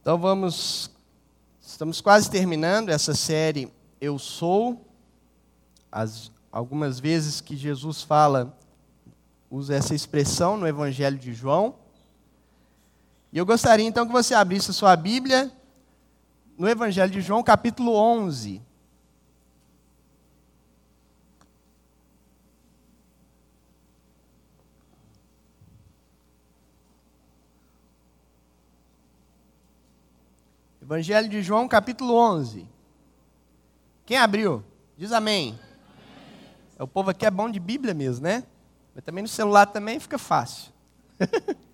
Então vamos, estamos quase terminando essa série Eu Sou. As, algumas vezes que Jesus fala, usa essa expressão no Evangelho de João. E eu gostaria então que você abrisse a sua Bíblia no Evangelho de João, capítulo 11. Evangelho de João, capítulo 11. Quem abriu? Diz amém. amém. O povo aqui é bom de Bíblia mesmo, né? Mas também no celular também fica fácil.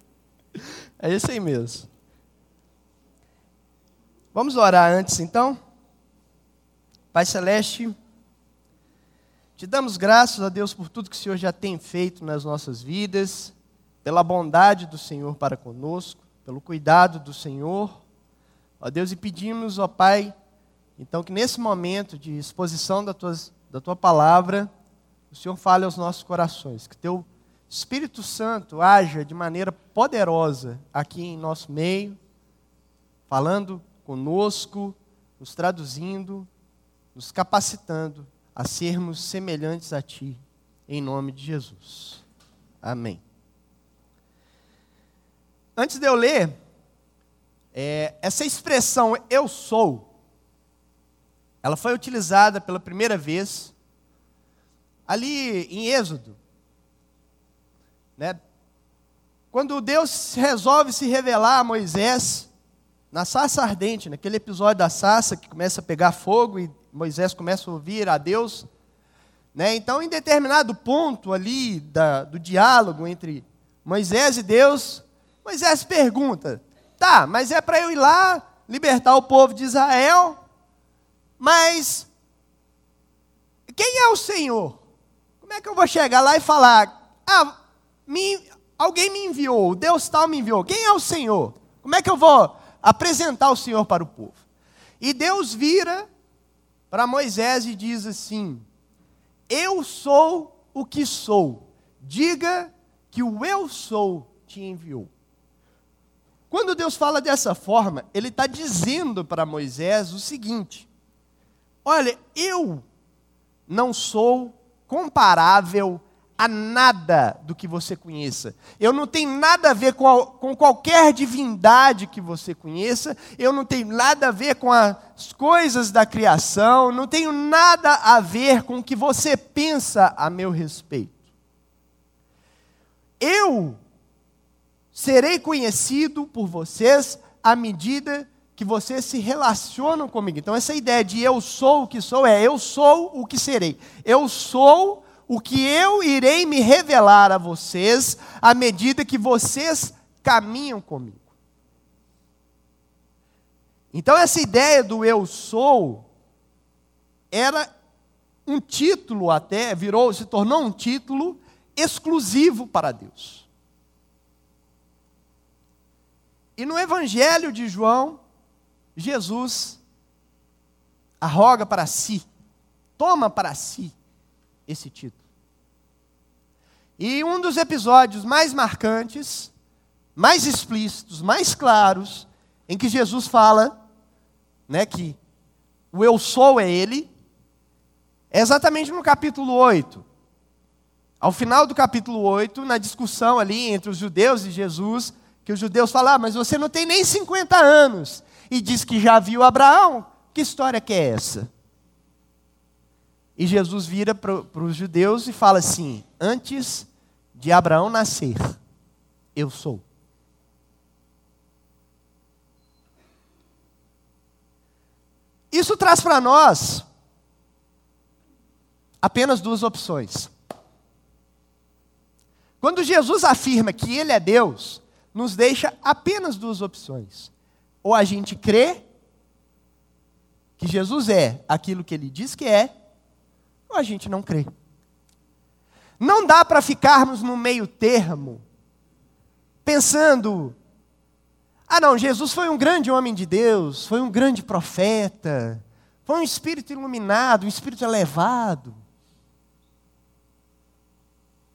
é isso aí mesmo. Vamos orar antes então? Pai Celeste, te damos graças a Deus por tudo que o Senhor já tem feito nas nossas vidas, pela bondade do Senhor para conosco, pelo cuidado do Senhor Ó Deus, e pedimos, ó Pai, então que nesse momento de exposição da tua, da tua palavra, o Senhor fale aos nossos corações, que teu Espírito Santo haja de maneira poderosa aqui em nosso meio, falando conosco, nos traduzindo, nos capacitando a sermos semelhantes a Ti, em nome de Jesus. Amém. Antes de eu ler, é, essa expressão eu sou, ela foi utilizada pela primeira vez ali em Êxodo. Né? Quando Deus resolve se revelar a Moisés na sarça ardente, naquele episódio da sarça que começa a pegar fogo e Moisés começa a ouvir a Deus. Né? Então, em determinado ponto ali da, do diálogo entre Moisés e Deus, Moisés pergunta: Tá, mas é para eu ir lá libertar o povo de Israel, mas quem é o Senhor? Como é que eu vou chegar lá e falar, ah, me, alguém me enviou, Deus tal me enviou, quem é o Senhor? Como é que eu vou apresentar o Senhor para o povo? E Deus vira para Moisés e diz assim: Eu sou o que sou, diga que o eu sou te enviou. Quando Deus fala dessa forma, Ele está dizendo para Moisés o seguinte: Olha, eu não sou comparável a nada do que você conheça. Eu não tenho nada a ver com, a, com qualquer divindade que você conheça. Eu não tenho nada a ver com as coisas da criação. Não tenho nada a ver com o que você pensa a meu respeito. Eu serei conhecido por vocês à medida que vocês se relacionam comigo. Então, essa ideia de eu sou o que sou é eu sou o que serei. Eu sou o que eu irei me revelar a vocês à medida que vocês caminham comigo. Então, essa ideia do eu sou era um título até, virou, se tornou um título exclusivo para Deus. E no Evangelho de João, Jesus arroga para si, toma para si esse título. E um dos episódios mais marcantes, mais explícitos, mais claros, em que Jesus fala né, que o eu sou é Ele, é exatamente no capítulo 8. Ao final do capítulo 8, na discussão ali entre os judeus e Jesus, que os judeus falam, ah, mas você não tem nem 50 anos. E diz que já viu Abraão. Que história que é essa? E Jesus vira para os judeus e fala assim: Antes de Abraão nascer, eu sou. Isso traz para nós apenas duas opções. Quando Jesus afirma que Ele é Deus, nos deixa apenas duas opções. Ou a gente crê que Jesus é aquilo que ele diz que é, ou a gente não crê. Não dá para ficarmos no meio termo, pensando: ah, não, Jesus foi um grande homem de Deus, foi um grande profeta, foi um espírito iluminado, um espírito elevado.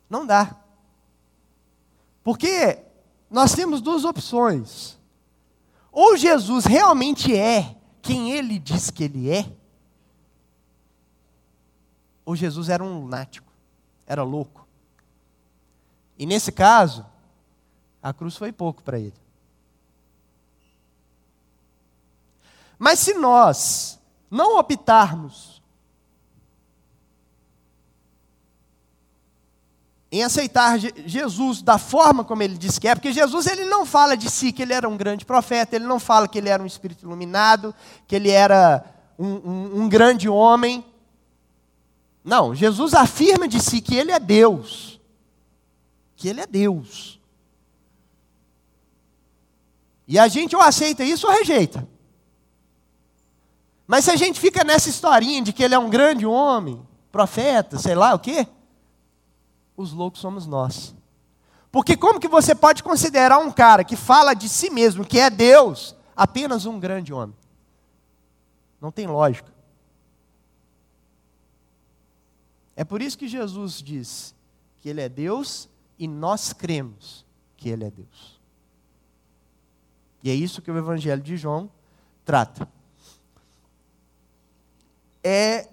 Não dá. Porque nós temos duas opções. Ou Jesus realmente é quem ele diz que ele é, ou Jesus era um lunático, era louco. E nesse caso, a cruz foi pouco para ele. Mas se nós não optarmos em aceitar Jesus da forma como ele disse que é, porque Jesus ele não fala de si que ele era um grande profeta, ele não fala que ele era um espírito iluminado, que ele era um, um, um grande homem. Não, Jesus afirma de si que ele é Deus. Que ele é Deus. E a gente ou aceita isso ou rejeita. Mas se a gente fica nessa historinha de que ele é um grande homem, profeta, sei lá o quê, os loucos somos nós. Porque como que você pode considerar um cara que fala de si mesmo, que é Deus, apenas um grande homem? Não tem lógica. É por isso que Jesus diz que Ele é Deus e nós cremos que Ele é Deus. E é isso que o Evangelho de João trata. É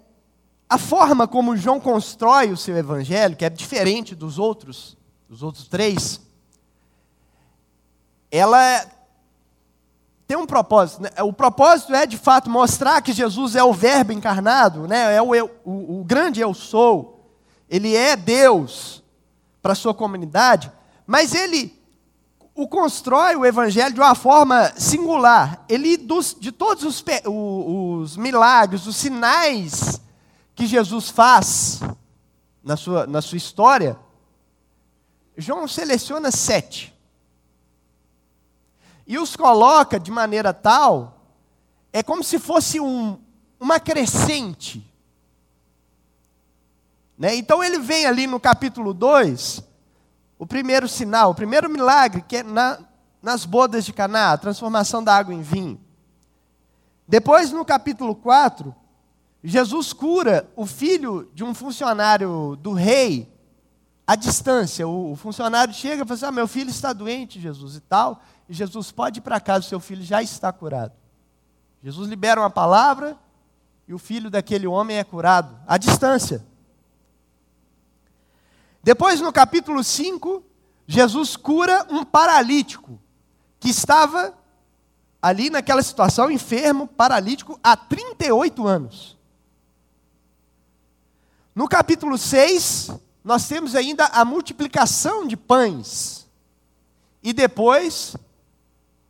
a forma como João constrói o seu evangelho, que é diferente dos outros, dos outros três, ela é, tem um propósito. Né? O propósito é, de fato, mostrar que Jesus é o Verbo encarnado, né? é o, o, o grande eu sou. Ele é Deus para a sua comunidade, mas ele o constrói o evangelho de uma forma singular. Ele, dos, de todos os, os milagres, os sinais que Jesus faz na sua, na sua história, João seleciona sete. E os coloca de maneira tal, é como se fosse um, uma crescente. Né? Então ele vem ali no capítulo 2, o primeiro sinal, o primeiro milagre, que é na, nas bodas de Caná, a transformação da água em vinho. Depois, no capítulo 4, Jesus cura o filho de um funcionário do rei à distância. O, funcionário chega e fala assim: ah, meu filho está doente, Jesus, e tal. E Jesus pode ir para casa, seu filho já está curado. Jesus libera uma palavra e o filho daquele homem é curado à distância. Depois, no capítulo 5, Jesus cura um paralítico que estava ali naquela situação, enfermo, paralítico, há 38 anos. No capítulo 6, nós temos ainda a multiplicação de pães. E depois,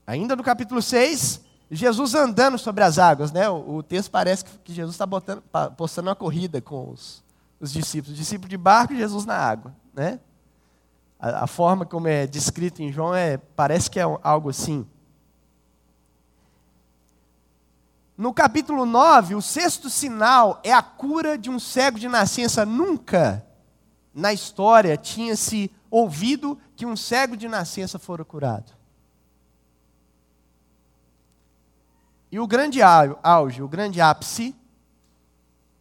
ainda no capítulo 6, Jesus andando sobre as águas. Né? O, texto parece que Jesus está postando uma corrida com os, os discípulos. O discípulo de barco e Jesus na água. Né? A, a forma como é descrito em João é, parece que é algo assim. No capítulo 9, o sexto sinal é a cura de um cego de nascença. Nunca na história tinha se ouvido que um cego de nascença fora curado. E o grande auge, o grande ápice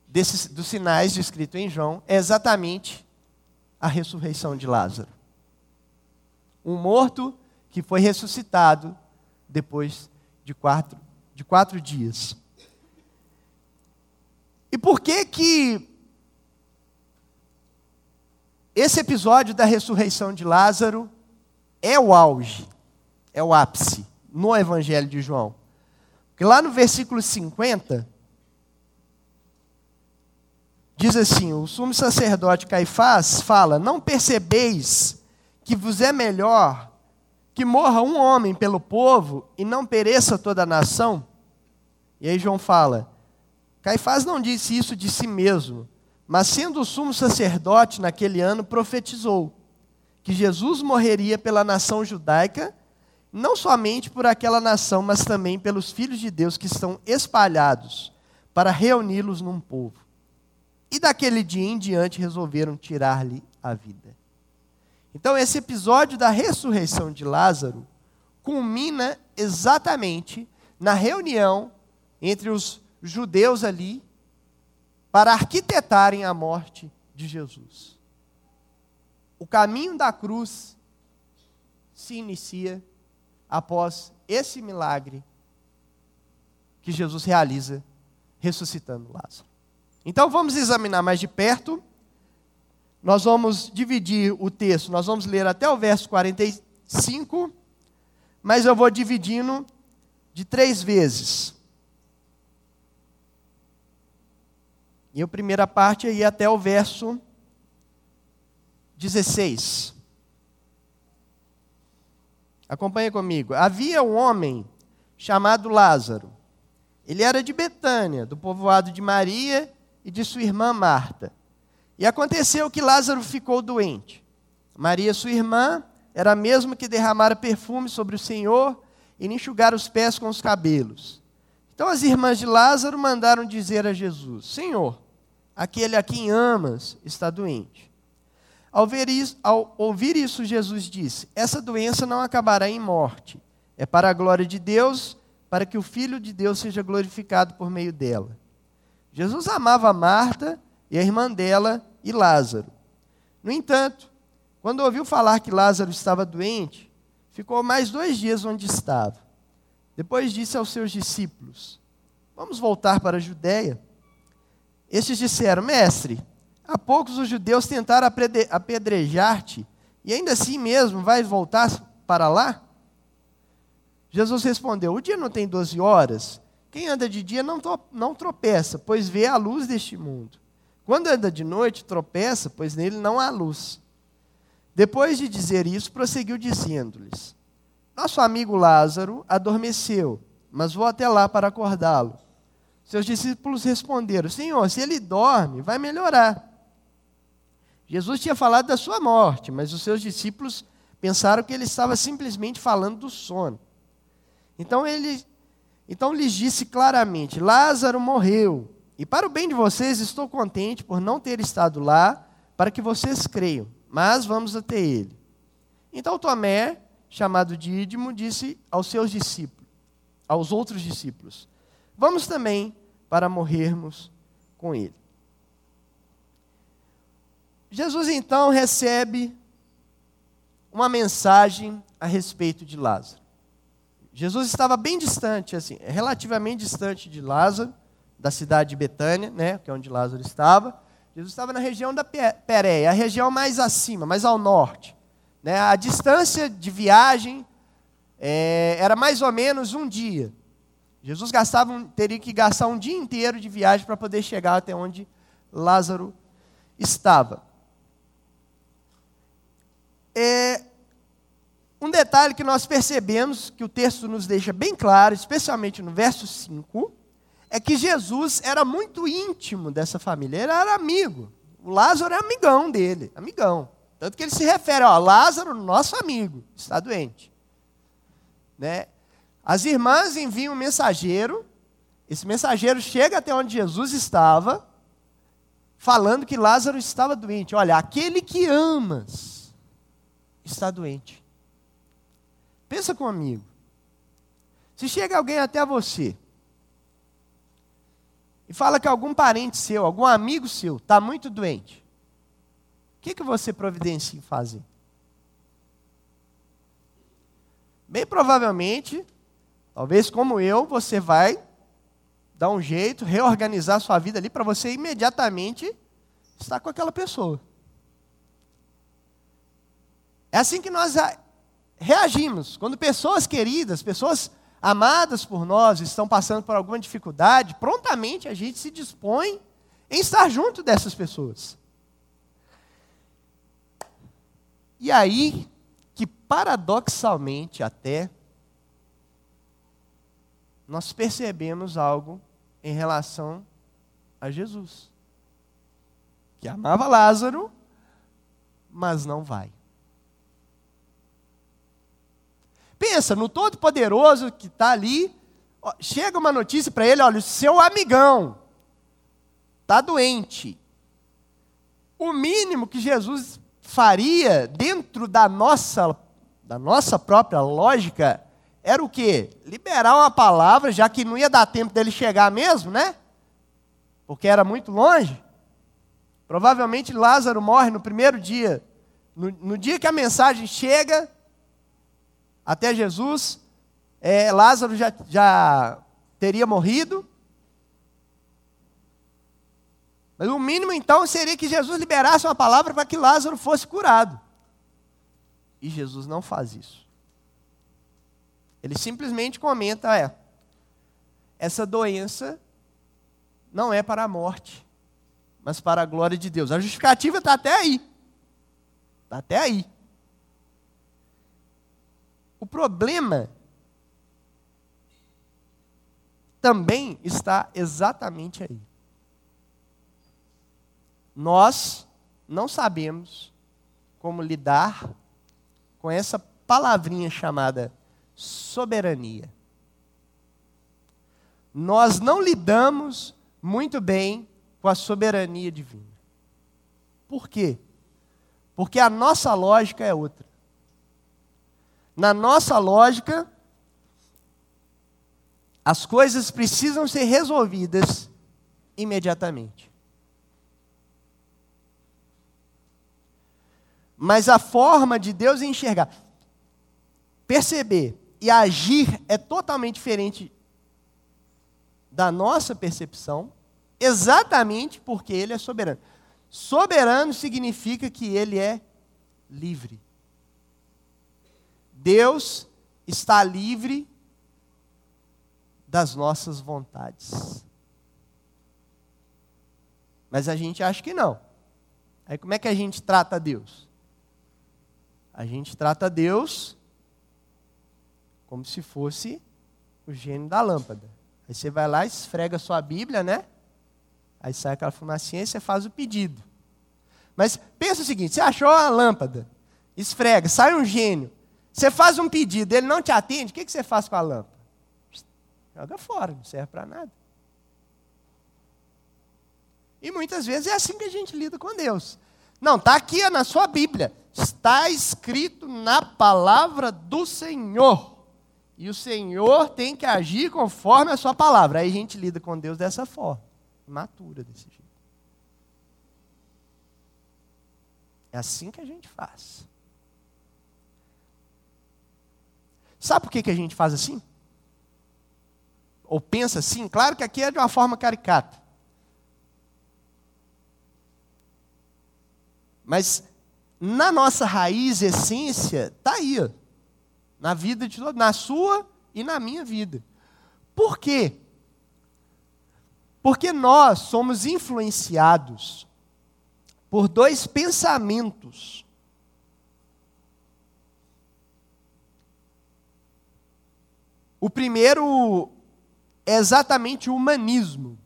desses, dos sinais descritos em João é exatamente a ressurreição de Lázaro. Um morto que foi ressuscitado depois de quatro de quatro dias. E por que que esse episódio da ressurreição de Lázaro é o auge, é o ápice no Evangelho de João? Porque lá no versículo 50, diz assim: o sumo sacerdote Caifás fala: Não percebeis que vos é melhor que morra um homem pelo povo e não pereça toda a nação? E aí João fala: Caifás não disse isso de si mesmo, mas sendo o sumo sacerdote naquele ano, profetizou que Jesus morreria pela nação judaica, não somente por aquela nação, mas também pelos filhos de Deus que estão espalhados, para reuni-los num povo. E daquele dia em diante resolveram tirar-lhe a vida. Então, esse episódio da ressurreição de Lázaro culmina exatamente na reunião entre os judeus ali para arquitetarem a morte de Jesus. O caminho da cruz se inicia após esse milagre que Jesus realiza ressuscitando Lázaro. Então vamos examinar mais de perto. Nós vamos dividir o texto, nós vamos ler até o verso 45, mas eu vou dividindo de três vezes. E a primeira parte aí até o verso 16. Acompanhe comigo. Havia um homem chamado Lázaro. Ele era de Betânia, do povoado de Maria e de sua irmã Marta. E aconteceu que Lázaro ficou doente. Maria, sua irmã, era a mesma que derramara perfume sobre o Senhor e enxugara os pés com os cabelos. Então as irmãs de Lázaro mandaram dizer a Jesus: Senhor, aquele a quem amas está doente. Ao, isso, ao ouvir isso, Jesus disse: Essa doença não acabará em morte. É para a glória de Deus, para que o Filho de Deus seja glorificado por meio dela. Jesus amava Marta e a irmã dela e Lázaro. No entanto, quando ouviu falar que Lázaro estava doente, ficou mais dois dias onde estava. Depois disse aos seus discípulos: Vamos voltar para a Judéia. Estes disseram: Mestre, há poucos os judeus tentaram apedrejar-te, e ainda assim mesmo vais voltar para lá? Jesus respondeu: O dia não tem doze horas? Quem anda de dia não, não tropeça, pois vê a luz deste mundo. Quando anda de noite, tropeça, pois nele não há luz. Depois de dizer isso, prosseguiu dizendo-lhes: Nosso amigo Lázaro adormeceu, mas vou até lá para acordá-lo. Seus discípulos responderam: Senhor, se ele dorme, vai melhorar. Jesus tinha falado da sua morte, mas os seus discípulos pensaram que ele estava simplesmente falando do sono. Então ele então lhes disse claramente: Lázaro morreu, e para o bem de vocês estou contente por não ter estado lá, para que vocês creiam, mas vamos até ele. Então Tomé, chamado Dídimo, disse aos seus discípulos, aos outros discípulos: Vamos também para morrermos com ele. Jesus então recebe uma mensagem a respeito de Lázaro. Jesus estava bem distante, assim, relativamente distante de Lázaro, da cidade de Betânia, né, que é onde Lázaro estava. Jesus estava na região da Pérea, a região mais acima, mais ao norte. Né? A distância de viagem é, era mais ou menos um dia. Jesus gastava, teria que gastar um dia inteiro de viagem para poder chegar até onde Lázaro estava. É, um detalhe que nós percebemos, que o texto nos deixa bem claro, especialmente no verso 5, é que Jesus era muito íntimo dessa família, ele era amigo. O Lázaro é amigão dele, amigão. Tanto que ele se refere, ó, Lázaro, nosso amigo, está doente. Né? As irmãs enviam um mensageiro, esse mensageiro chega até onde Jesus estava, falando que Lázaro estava doente. Olha, aquele que amas está doente. Pensa comigo. Se chega alguém até você e fala que algum parente seu, algum amigo seu, está muito doente, o que, que você providencia em fazer? Bem provavelmente, talvez como eu, você vai dar um jeito, reorganizar sua vida ali para você imediatamente estar com aquela pessoa. É assim que nós reagimos. Quando pessoas queridas, pessoas amadas por nós estão passando por alguma dificuldade, prontamente a gente se dispõe em estar junto dessas pessoas. E aí que paradoxalmente até nós percebemos algo em relação a Jesus, que amava Lázaro, mas não vai. Pensa no Todo-Poderoso que está ali, chega uma notícia para ele: olha, o seu amigão está doente. O mínimo que Jesus faria dentro da nossa, da nossa própria lógica era o quê? Liberar uma palavra, já que não ia dar tempo dele chegar mesmo, né? Porque era muito longe. Provavelmente Lázaro morre no primeiro dia. No, no dia que a mensagem chega, até Jesus, é, Lázaro já, já teria morrido. Mas o mínimo então seria que Jesus liberasse uma palavra para que Lázaro fosse curado. E Jesus não faz isso. Ele simplesmente comenta: é, essa doença não é para a morte, mas para a glória de Deus. A justificativa está até aí. Está até aí. O problema também está exatamente aí. Nós não sabemos como lidar com essa palavrinha chamada soberania. Nós não lidamos muito bem com a soberania divina. Por quê? Porque a nossa lógica é outra. Na nossa lógica, as coisas precisam ser resolvidas imediatamente. Mas a forma de Deus enxergar, perceber e agir é totalmente diferente da nossa percepção, exatamente porque Ele é soberano. Soberano significa que Ele é livre. Deus está livre das nossas vontades. Mas a gente acha que não. Aí como é que a gente trata Deus? A gente trata Deus como se fosse o gênio da lâmpada. Aí você vai lá, esfrega sua Bíblia, né? Aí sai aquela fumacinha e você faz o pedido. Mas pensa o seguinte: você achou a lâmpada, esfrega, sai um gênio. Você faz um pedido, ele não te atende, o que você faz com a lâmpada? Joga fora, não serve para nada. E muitas vezes é assim que a gente lida com Deus. Não, está aqui na sua Bíblia. Está escrito na palavra do Senhor. E o Senhor tem que agir conforme a sua palavra. Aí a gente lida com Deus dessa forma, matura desse jeito. É assim que a gente faz. Sabe por que, que a gente faz assim? Ou pensa assim? Claro que aqui é de uma forma caricata. Mas na nossa raiz, essência, está aí. Ó na vida de todos, na sua e na minha vida. Por quê? Porque nós somos influenciados por dois pensamentos. O primeiro é exatamente o humanismo.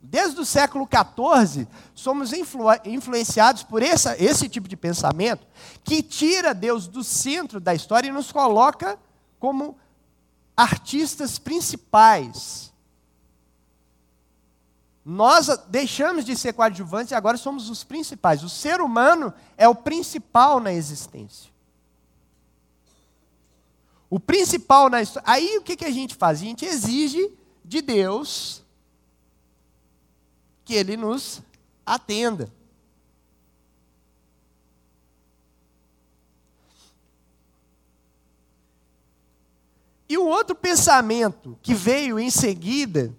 Desde o século XIV, somos influ influenciados por essa, esse tipo de pensamento que tira Deus do centro da história e nos coloca como artistas principais. Nós deixamos de ser coadjuvantes e agora somos os principais. O ser humano é o principal na existência. O principal na história. Aí o que, que a gente faz? A gente exige de Deus que Ele nos atenda. E o outro pensamento que veio em seguida,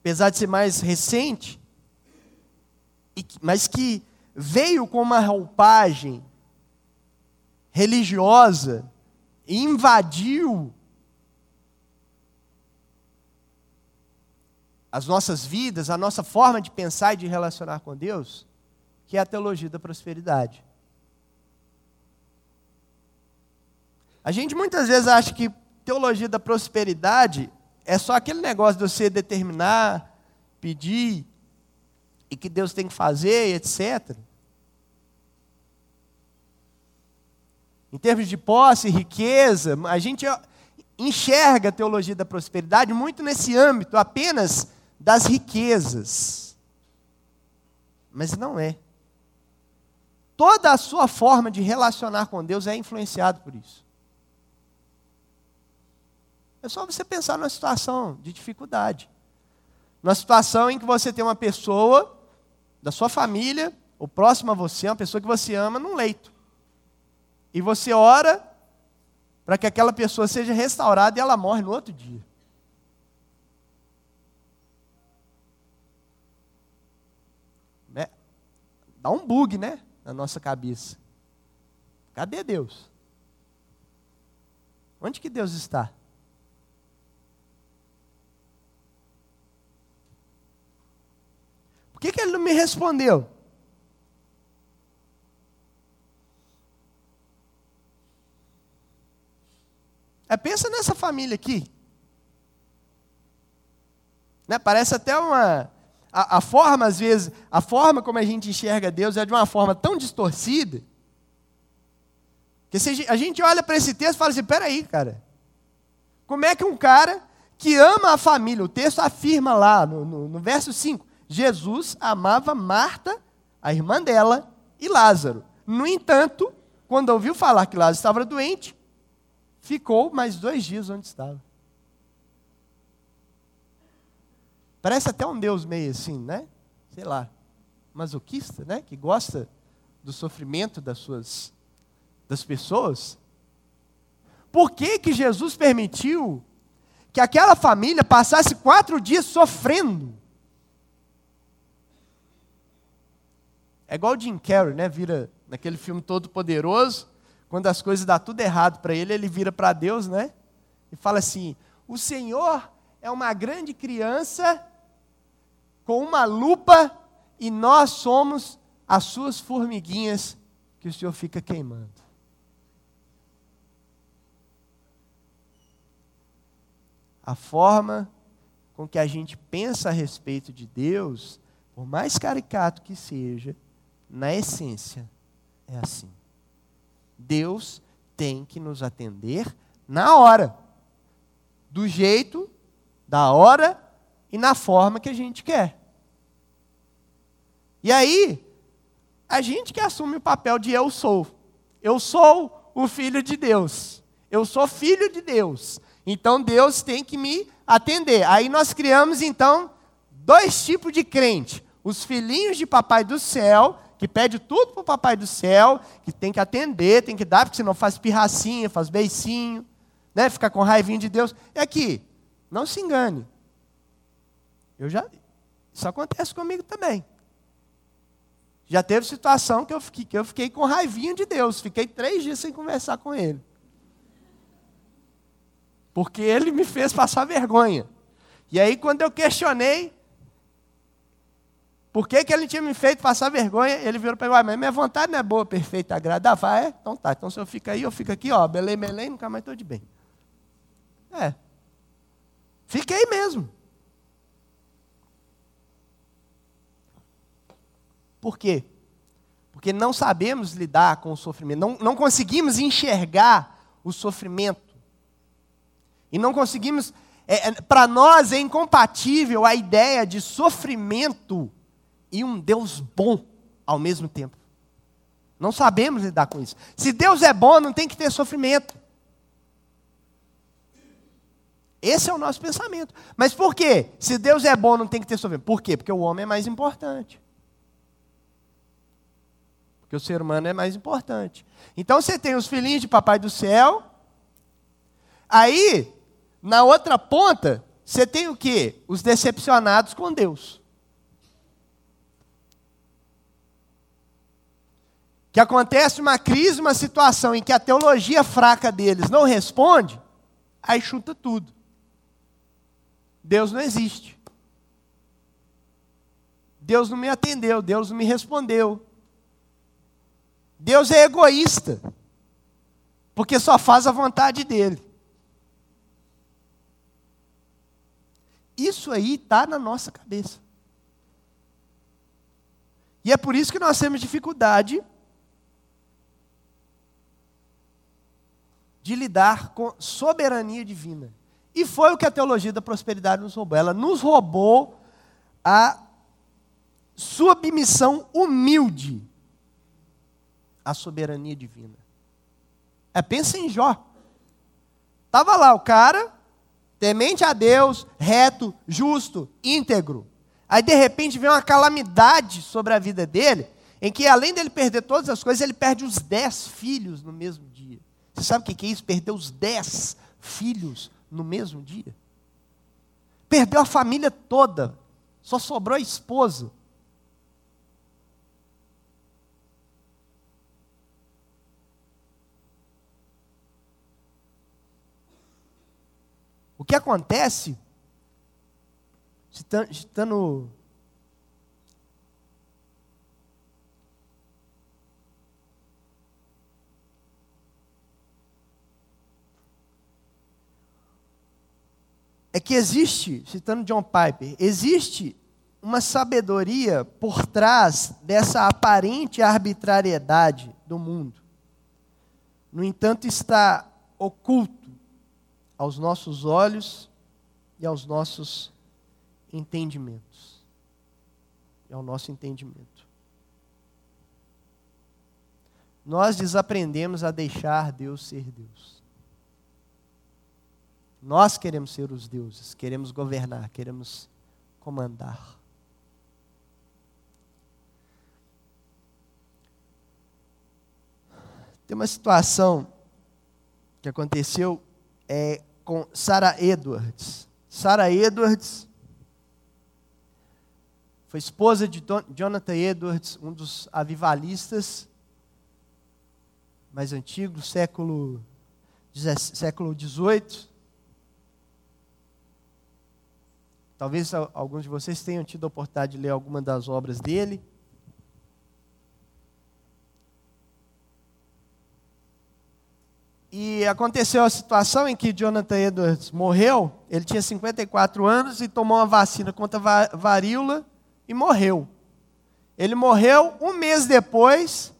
apesar de ser mais recente, mas que veio com uma roupagem religiosa invadiu as nossas vidas, a nossa forma de pensar e de relacionar com Deus, que é a teologia da prosperidade. A gente muitas vezes acha que teologia da prosperidade é só aquele negócio de você determinar, pedir, e que Deus tem que fazer, etc. Em termos de posse, riqueza, a gente enxerga a teologia da prosperidade muito nesse âmbito apenas das riquezas. Mas não é. Toda a sua forma de relacionar com Deus é influenciado por isso. É só você pensar numa situação de dificuldade. Numa situação em que você tem uma pessoa da sua família, ou próxima a você, uma pessoa que você ama, num leito. E você ora para que aquela pessoa seja restaurada e ela morre no outro dia. Né? Dá um bug, né? Na nossa cabeça. Cadê Deus? Onde que Deus está? Por que, que ele não me respondeu? É, pensa nessa família aqui. Né? Parece até uma. A, a, forma, às vezes, a forma como a gente enxerga Deus é de uma forma tão distorcida. Que a gente olha para esse texto e fala assim: peraí, cara. Como é que um cara que ama a família, o texto afirma lá no, no, no verso 5, Jesus amava Marta, a irmã dela, e Lázaro. No entanto, quando ouviu falar que Lázaro estava doente, ficou mais dois dias onde estava. Parece até um Deus meio assim, né? Sei lá, masoquista, né? Que gosta do sofrimento das suas das pessoas. Por que que Jesus permitiu que aquela família passasse quatro dias sofrendo? É igual o Jim Carrey, né? Vira naquele filme Todo Poderoso quando as coisas dão tudo errado para ele, ele vira para Deus, né? E fala assim: O Senhor é uma grande criança com uma lupa e nós somos as suas formiguinhas que o Senhor fica queimando. A forma com que a gente pensa a respeito de Deus, por mais caricato que seja, na essência, é assim. Deus tem que nos atender na hora, do jeito, da hora e na forma que a gente quer. E aí, a gente que assume o papel de eu sou. Eu sou o filho de Deus. Eu sou filho de Deus. Então Deus tem que me atender. Aí nós criamos então dois tipos de crente: os filhinhos de papai do céu que pede tudo para o papai do céu, que tem que atender, tem que dar, porque senão faz pirracinha, faz beicinho, né? fica com raivinha de Deus. É aqui, não se engane. Eu já, isso acontece comigo também. Já teve situação que eu, fiquei, que eu fiquei com raivinha de Deus, fiquei três dias sem conversar com Ele. Porque Ele me fez passar vergonha. E aí, quando eu questionei, por que, que ele tinha me feito passar vergonha? Ele virou para mim, mas minha vontade não é boa, perfeita, agradável. Ah, é? Então tá. Então se eu fico aí, eu fico aqui, ó, belém, belém, nunca mais estou de bem. É. Fiquei mesmo. Por quê? Porque não sabemos lidar com o sofrimento, não, não conseguimos enxergar o sofrimento. E não conseguimos. É, é, para nós é incompatível a ideia de sofrimento e um Deus bom ao mesmo tempo. Não sabemos lidar com isso. Se Deus é bom, não tem que ter sofrimento. Esse é o nosso pensamento. Mas por quê? Se Deus é bom, não tem que ter sofrimento. Por quê? Porque o homem é mais importante. Porque o ser humano é mais importante. Então você tem os filhinhos de papai do céu. Aí, na outra ponta, você tem o quê? Os decepcionados com Deus. Que acontece uma crise, uma situação em que a teologia fraca deles não responde, aí chuta tudo. Deus não existe. Deus não me atendeu, Deus não me respondeu. Deus é egoísta, porque só faz a vontade dele. Isso aí está na nossa cabeça. E é por isso que nós temos dificuldade de lidar com soberania divina. E foi o que a teologia da prosperidade nos roubou. Ela nos roubou a submissão humilde à soberania divina. É, pensa em Jó. Estava lá o cara, temente a Deus, reto, justo, íntegro. Aí de repente vem uma calamidade sobre a vida dele. em que além dele perder todas as coisas, ele perde os dez filhos no mesmo. Você sabe o que é isso? Perder os dez filhos no mesmo dia? Perdeu a família toda, só sobrou a esposa. O que acontece, citando é que existe, citando John Piper, existe uma sabedoria por trás dessa aparente arbitrariedade do mundo. No entanto, está oculto aos nossos olhos e aos nossos entendimentos. E ao nosso entendimento. Nós desaprendemos a deixar Deus ser Deus. Nós queremos ser os deuses, queremos governar, queremos comandar. Tem uma situação que aconteceu é, com Sarah Edwards. Sarah Edwards foi esposa de Jonathan Edwards, um dos avivalistas mais antigos, século, século XVIII. Talvez alguns de vocês tenham tido a oportunidade de ler alguma das obras dele. E aconteceu a situação em que Jonathan Edwards morreu, ele tinha 54 anos e tomou uma vacina contra a varíola e morreu. Ele morreu um mês depois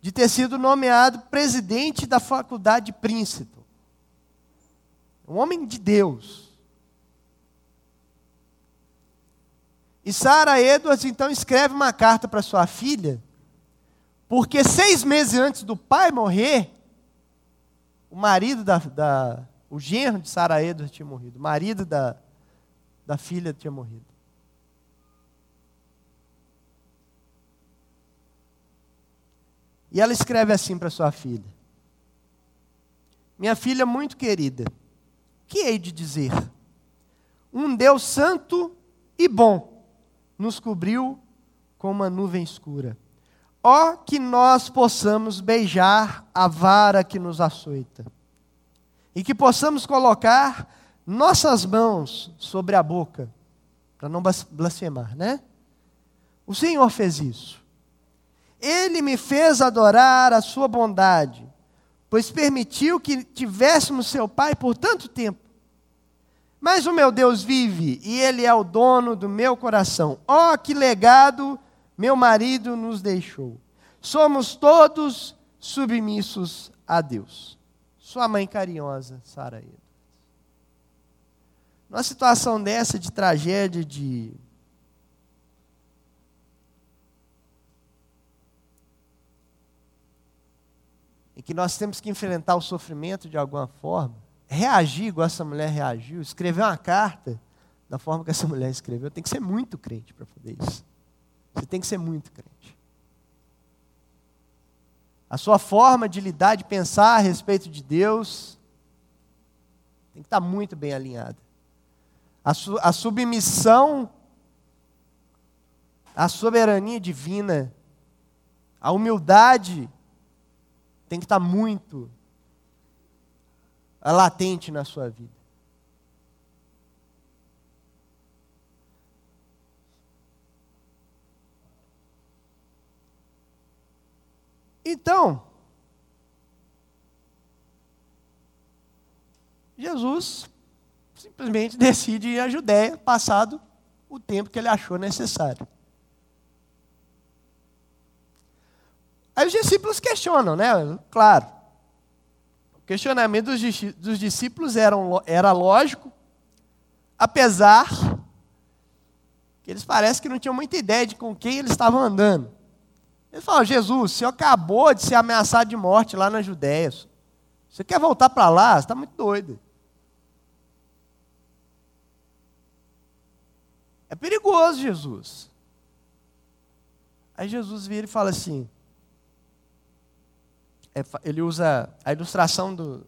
de ter sido nomeado presidente da faculdade de Princeton. Um homem de Deus. E Sarah Edwards então escreve uma carta para sua filha, porque seis meses antes do pai morrer, o marido da, da o genro de Sarah Edwards tinha morrido, o marido da, da filha tinha morrido. E ela escreve assim para sua filha: Minha filha muito querida, que hei de dizer? Um Deus santo e bom nos cobriu com uma nuvem escura. Ó oh, que nós possamos beijar a vara que nos açoita, e que possamos colocar nossas mãos sobre a boca, para não blasfemar, né? O Senhor fez isso. Ele me fez adorar a sua bondade, pois permitiu que tivéssemos seu Pai por tanto tempo. Mas o meu Deus vive e Ele é o dono do meu coração. Oh, que legado meu marido nos deixou. Somos todos submissos a Deus. Sua mãe carinhosa, Sara Edwards. Numa situação dessa de tragédia, de em que nós temos que enfrentar o sofrimento de alguma forma, reagir igual essa mulher reagiu, escrever uma carta da forma que essa mulher escreveu, tem que ser muito crente para fazer isso. Você tem que ser muito crente. A sua forma de lidar, de pensar a respeito de Deus, tem que estar muito bem alinhada. A, su a submissão à soberania divina, a humildade, tem que estar muito é latente na sua vida. Então, Jesus simplesmente decide ir à Judéia, passado o tempo que ele achou necessário. Aí os discípulos questionam, né? Claro. Questionamento dos, discípulos era, era lógico, apesar que eles parecem que não tinham muita ideia de com quem eles estavam andando. Eles falaram, Jesus, senhor acabou de ser ameaçado de morte lá na Judéia. Você quer voltar para lá? Você está muito doido. É perigoso, Jesus. Aí Jesus vira e fala assim: ele usa a ilustração do,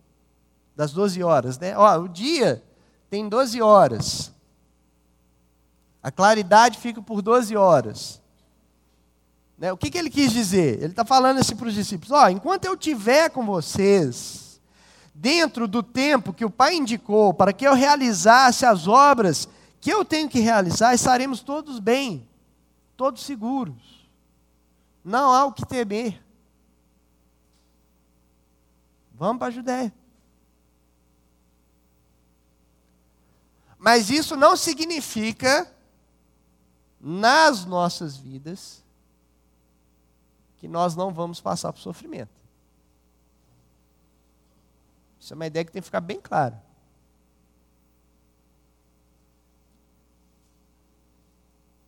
das 12 horas, né? Ó, o dia tem 12 horas. A claridade fica por 12 horas. Né? O que, que ele quis dizer? Ele está falando assim para os discípulos: ó, enquanto eu estiver com vocês, dentro do tempo que o Pai indicou para que eu realizasse as obras que eu tenho que realizar, estaremos todos bem, todos seguros. Não há o que temer. Vamos para a Judéia. Mas isso não significa, nas nossas vidas, que nós não vamos passar por sofrimento. Isso é uma ideia que tem que ficar bem clara.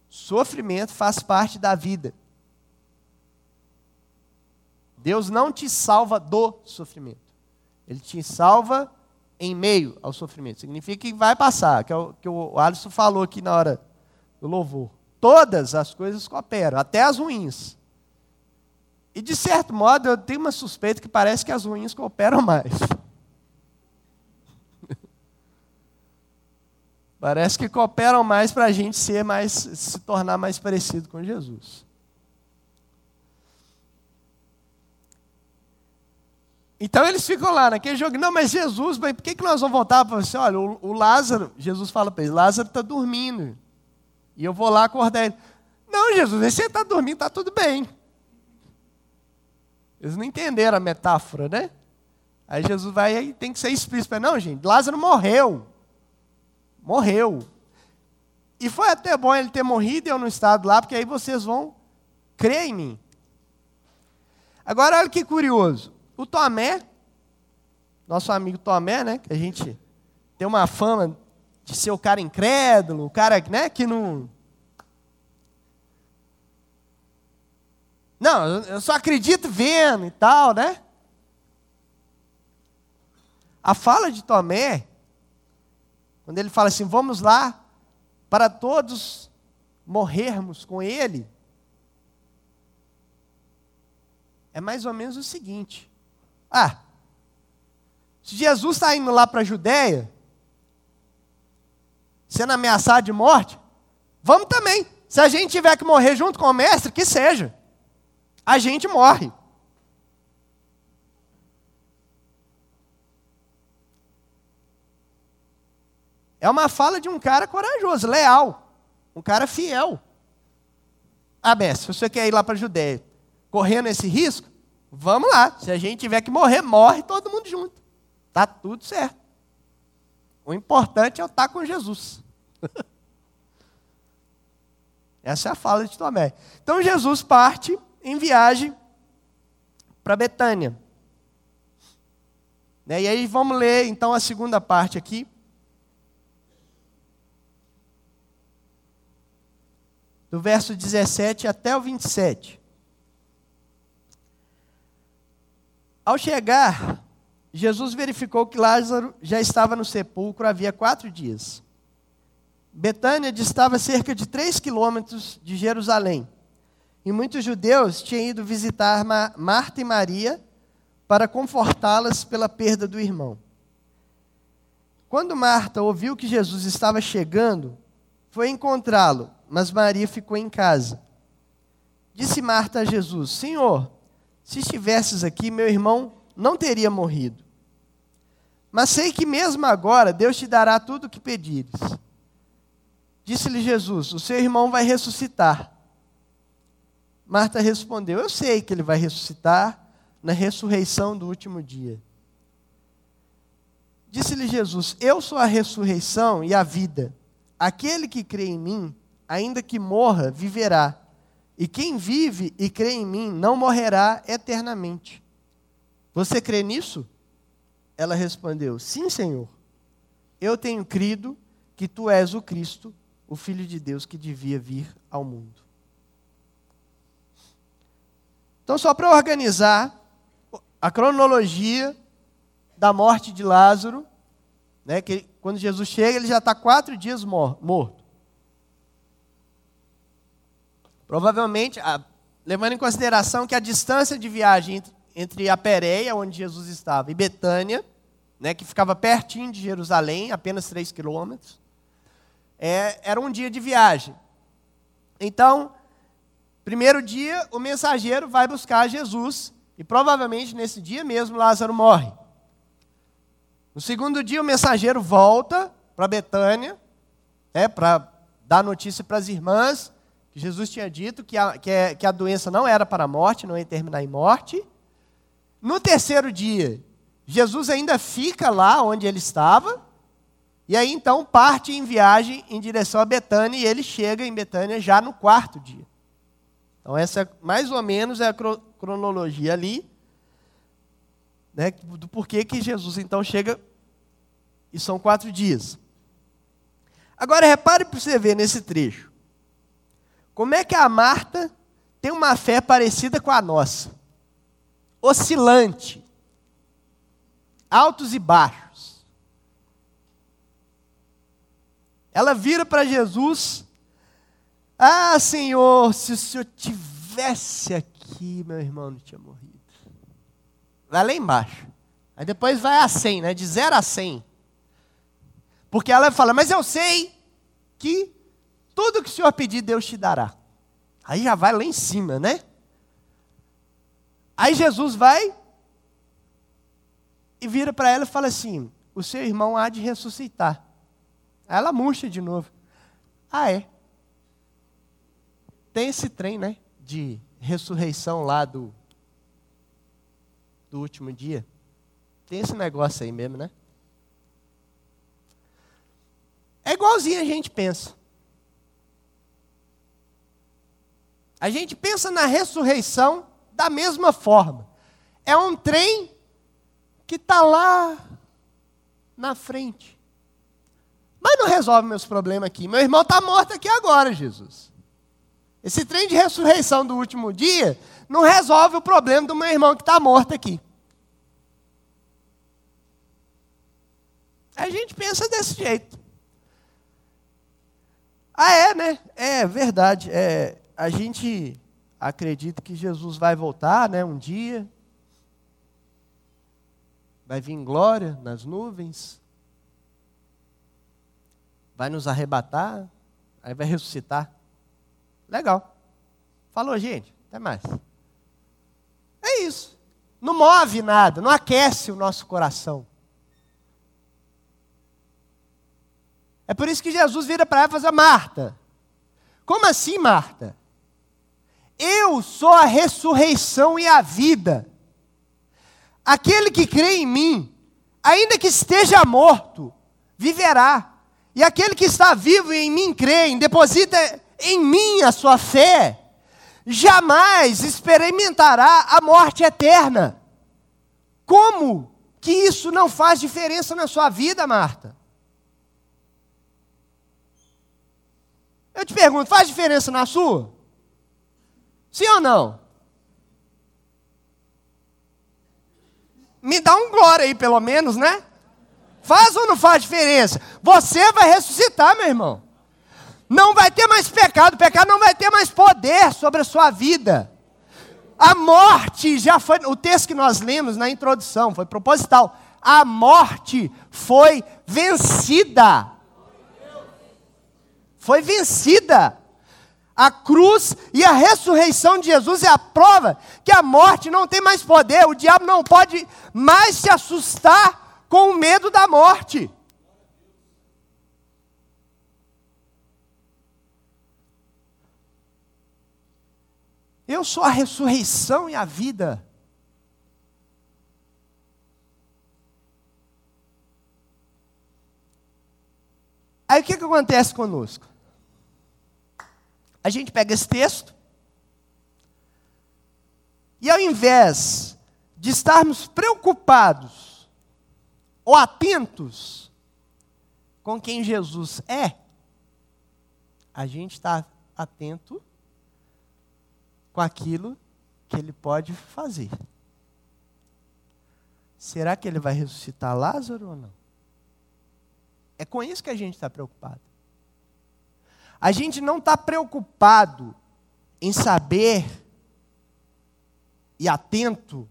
Sofrimento faz parte da vida. Deus não te salva do sofrimento. Ele te salva em meio ao sofrimento. Significa que vai passar, que é o que o Alisson falou aqui na hora do louvor. Todas as coisas cooperam, até as ruins. E de certo modo eu tenho uma suspeita que parece que as ruins cooperam mais. parece que cooperam mais para a gente ser mais, se tornar mais parecido com Jesus. Então eles ficam lá naquele jogo. Não, mas Jesus, mas por que, que nós vamos voltar para você? Olha, o, o Lázaro, Jesus fala para ele: Lázaro está dormindo. E eu vou lá acordar ele. Não, Jesus, você está dormindo, está tudo bem. Eles não entenderam a metáfora, né? Aí Jesus vai e tem que ser explícito. Não, gente, Lázaro morreu. Morreu. E foi até bom ele ter morrido e eu não estado lá, porque aí vocês vão crer em mim. Agora, olha que curioso. O Tomé, nosso amigo Tomé, né? Que a gente tem uma fama de ser o cara incrédulo, o cara né, que não Não, eu só acredito vendo e tal, né? A fala de Tomé, quando ele fala assim, vamos lá, para todos morrermos com ele, é mais ou menos o seguinte: ah, se Jesus está indo lá para a Judéia, sendo ameaçado de morte, vamos também. Se a gente tiver que morrer junto com o mestre, que seja a gente morre. É uma fala de um cara corajoso, leal, um cara fiel. Ah, mestre, se você quer ir lá para a Judéia, correndo esse risco, vamos lá. Se a gente tiver que morrer, morre todo mundo junto. Tá tudo certo. O importante é eu estar com Jesus. Essa é a fala de Tomé. Então Jesus parte em viagem para Betânia. Né? E aí vamos ler então a segunda parte aqui. Do verso 17 até o 27. Ao chegar, Jesus verificou que Lázaro já estava no sepulcro havia quatro dias. Betânia distava cerca de três quilômetros de Jerusalém e muitos judeus tinham ido visitar Marta e Maria para confortá-las pela perda do irmão. Quando Marta ouviu que Jesus estava chegando, foi encontrá-lo, mas Maria ficou em casa. Disse Marta a Jesus: Senhor, se estivesses aqui, meu irmão não teria morrido. Mas sei que mesmo agora Deus te dará tudo o que pedires. Disse-lhe Jesus: O seu irmão vai ressuscitar. Marta respondeu: Eu sei que ele vai ressuscitar na ressurreição do último dia. Disse-lhe Jesus: Eu sou a ressurreição e a vida. Aquele que crê em mim, ainda que morra, viverá. E quem vive e crê em mim não morrerá eternamente. Você crê nisso? Ela respondeu: Sim, Senhor. Eu tenho crido que tu és o Cristo, o Filho de Deus que devia vir ao mundo. Então, só para organizar a cronologia da morte de Lázaro, né, que quando Jesus chega, ele já está quatro dias morto. Provavelmente, a levando em consideração que a distância de viagem entre a Pérea, onde Jesus estava, e Betânia, né, que ficava pertinho de Jerusalém, apenas 3 quilômetros, é, era um dia de viagem. Então, primeiro dia, o mensageiro vai buscar Jesus, e provavelmente nesse dia mesmo Lázaro morre. No segundo dia, o mensageiro volta para Betânia, é, para dar notícia para as irmãs, que Jesus tinha dito que a, que, a, que a doença não era para a morte, não ia terminar em morte. No terceiro dia, Jesus ainda fica lá onde ele estava, e aí então parte em viagem em direção a Betânia, e ele chega em Betânia já no quarto dia. Então, essa mais ou menos é a cronologia ali, né, do porquê que Jesus então chega, e são quatro dias. Agora repare para você ver nesse trecho. Como é que a Marta tem uma fé parecida com a nossa? Oscilante. Altos e baixos. Ela vira para Jesus. Ah, Senhor, se o Senhor tivesse aqui, meu irmão não tinha morrido. Vai lá embaixo. Aí depois vai a 100, né? De 0 a 100. Porque ela fala, mas eu sei que tudo que o Senhor pedir, Deus te dará. Aí já vai lá em cima, né? Aí Jesus vai e vira para ela e fala assim: O seu irmão há de ressuscitar. Aí ela murcha de novo. Ah, é. Tem esse trem, né? De ressurreição lá do, do último dia. Tem esse negócio aí mesmo, né? É igualzinho a gente pensa. A gente pensa na ressurreição da mesma forma. É um trem que está lá na frente. Mas não resolve meus problemas aqui. Meu irmão está morto aqui agora, Jesus. Esse trem de ressurreição do último dia não resolve o problema do meu irmão que está morto aqui. A gente pensa desse jeito. Ah, é, né? É verdade. É, a gente acredita que Jesus vai voltar, né, um dia. Vai vir em glória nas nuvens. Vai nos arrebatar, aí vai ressuscitar. Legal. Falou, gente. Até mais. É isso. Não move nada, não aquece o nosso coração. É por isso que Jesus vira para ela e fala: Marta, como assim, Marta? Eu sou a ressurreição e a vida. Aquele que crê em mim, ainda que esteja morto, viverá. E aquele que está vivo e em mim crê, deposita em mim a sua fé, jamais experimentará a morte eterna. Como que isso não faz diferença na sua vida, Marta? Eu te pergunto, faz diferença na sua? Sim ou não? Me dá um glória aí, pelo menos, né? Faz ou não faz diferença? Você vai ressuscitar, meu irmão. Não vai ter mais pecado, o pecado não vai ter mais poder sobre a sua vida. A morte já foi, o texto que nós lemos na introdução foi proposital. A morte foi vencida foi vencida. A cruz e a ressurreição de Jesus é a prova que a morte não tem mais poder, o diabo não pode mais se assustar com o medo da morte. Eu sou a ressurreição e a vida. Aí o que, que acontece conosco? A gente pega esse texto e ao invés de estarmos preocupados ou atentos com quem Jesus é, a gente está atento com aquilo que ele pode fazer. Será que ele vai ressuscitar Lázaro ou não? É com isso que a gente está preocupado. A gente não está preocupado em saber e atento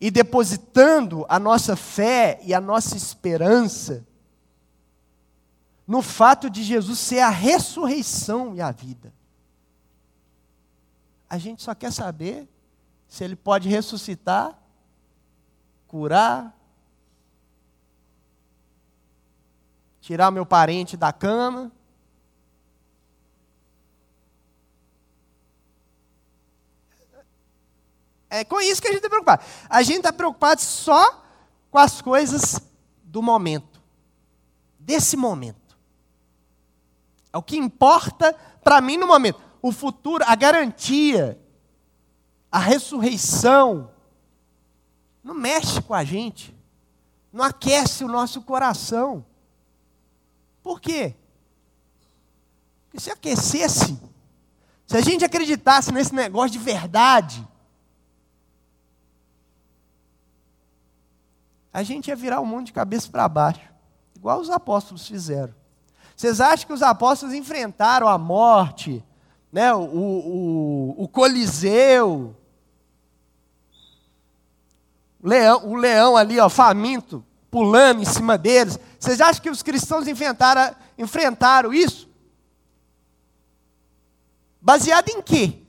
e depositando a nossa fé e a nossa esperança no fato de Jesus ser a ressurreição e a vida. A gente só quer saber se ele pode ressuscitar, curar, tirar meu parente da cama. É com isso que a gente está preocupado. A gente está preocupado só com as coisas do momento, desse momento. É o que importa para mim no momento. O futuro, a garantia, a ressurreição, não mexe com a gente, não aquece o nosso coração. Por quê? Porque se aquecesse, se a gente acreditasse nesse negócio de verdade, a gente ia virar o mundo de cabeça para baixo, igual os apóstolos fizeram. Vocês acham que os apóstolos enfrentaram a morte, né, o, o, o Coliseu, o leão, o leão ali, ó, faminto, pulando em cima deles? Vocês acham que os cristãos enfrentaram, enfrentaram isso? Baseado em quê?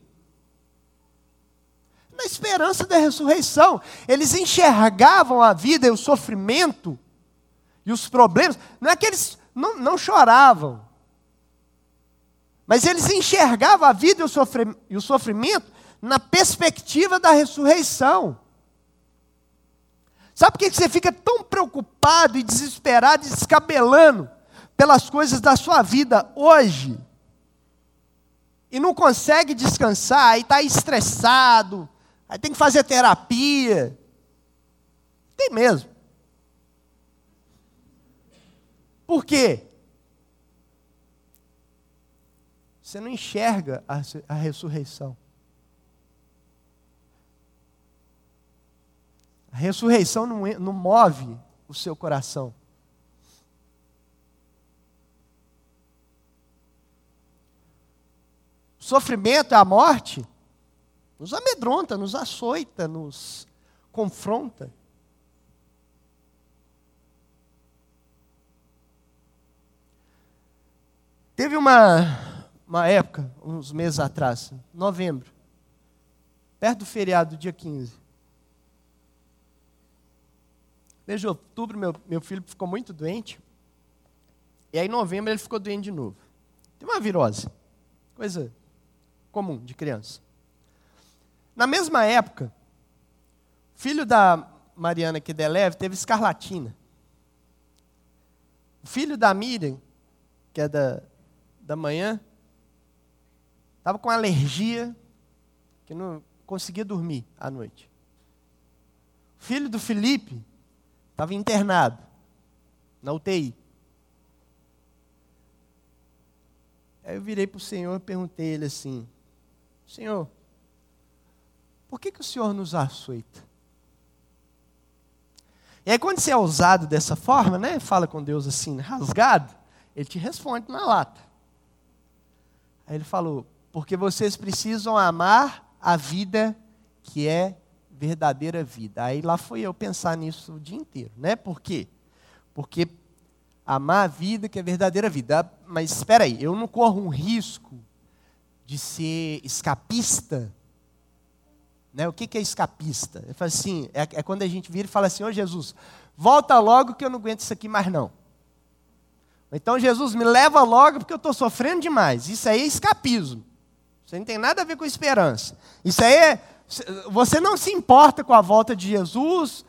Na esperança da ressurreição. Eles enxergavam a vida e o sofrimento e os problemas. Não é que eles não, não choravam, mas eles enxergavam a vida e o sofrimento na perspectiva da ressurreição. Sabe por que você fica tão preocupado e desesperado e descabelando pelas coisas da sua vida hoje? E não consegue descansar, e está estressado, Aí tem que fazer terapia. Tem mesmo. Por quê? Você não enxerga a, a ressurreição. A ressurreição não, não move o seu coração. Sofrimento, a morte, nos amedronta, nos açoita, nos confronta. Teve uma, uma época, uns meses atrás, novembro, perto do feriado, dia 15. Mês de outubro, meu, meu filho ficou muito doente. E aí, em novembro, ele ficou doente de novo. Tem uma virose, coisa comum de criança. Na mesma época, o filho da Mariana Kedeleve teve escarlatina. O filho da Miriam, que é da, da manhã, estava com alergia, que não conseguia dormir à noite. O filho do Felipe estava internado na UTI. Aí eu virei para o Senhor e perguntei ele assim: Senhor, por que, que o Senhor nos açoita? E aí, quando você é ousado dessa forma, né? Fala com Deus assim, rasgado, ele te responde na lata. Aí ele falou: porque vocês precisam amar a vida que é verdadeira vida. Aí lá foi eu pensar nisso o dia inteiro, né? Por quê? Porque amar a vida que é verdadeira vida. Mas espera aí, eu não corro um risco de ser escapista né? O que, que é escapista? Ele fala assim, é, é, quando a gente vira e fala assim, ô oh, Jesus, volta logo que eu não aguento isso aqui mais não. Então, Jesus, me leva logo porque eu estou sofrendo demais. Isso aí é escapismo. Isso não tem nada a ver com esperança. Isso aí é. Você não se importa com a volta de Jesus.